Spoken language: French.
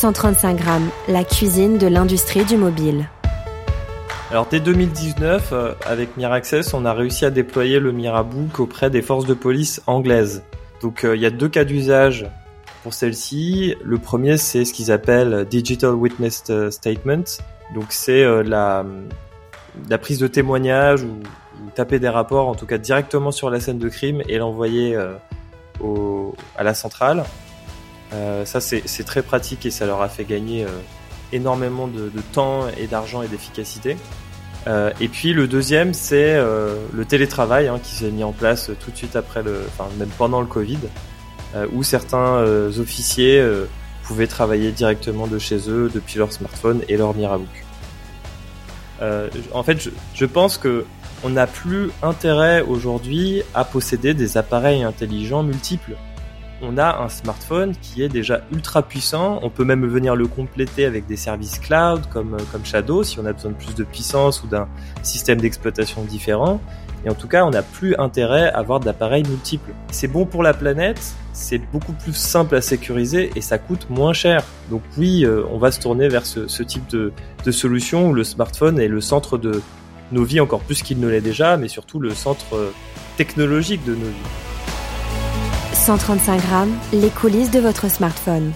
135 grammes, la cuisine de l'industrie du mobile. Alors dès 2019, euh, avec Miraccess, on a réussi à déployer le Mirabook auprès des forces de police anglaises. Donc euh, il y a deux cas d'usage pour celle-ci. Le premier, c'est ce qu'ils appellent Digital Witness Statement. Donc c'est euh, la, prise de témoignage ou, taper des rapports, en tout cas directement sur la scène de crime et l'envoyer à la centrale. Ça c'est très pratique et ça leur a fait gagner énormément de, de temps et d'argent et d'efficacité. Euh, et puis le deuxième, c'est euh, le télétravail hein, qui s'est mis en place tout de suite après le, enfin même pendant le Covid, euh, où certains euh, officiers euh, pouvaient travailler directement de chez eux depuis leur smartphone et leur Mirabook. en fait, je, je pense que on n'a plus intérêt aujourd'hui à posséder des appareils intelligents multiples on a un smartphone qui est déjà ultra puissant. On peut même venir le compléter avec des services cloud comme, comme Shadow si on a besoin de plus de puissance ou d'un système d'exploitation différent. Et en tout cas, on n'a plus intérêt à avoir d'appareils multiples. C'est bon pour la planète, c'est beaucoup plus simple à sécuriser et ça coûte moins cher. Donc oui, euh, on va se tourner vers ce, type de, de solution où le smartphone est le centre de nos vies encore plus qu'il ne l'est déjà, mais surtout le centre euh, technologique de nos vies. 135 grammes, les coulisses de votre smartphone.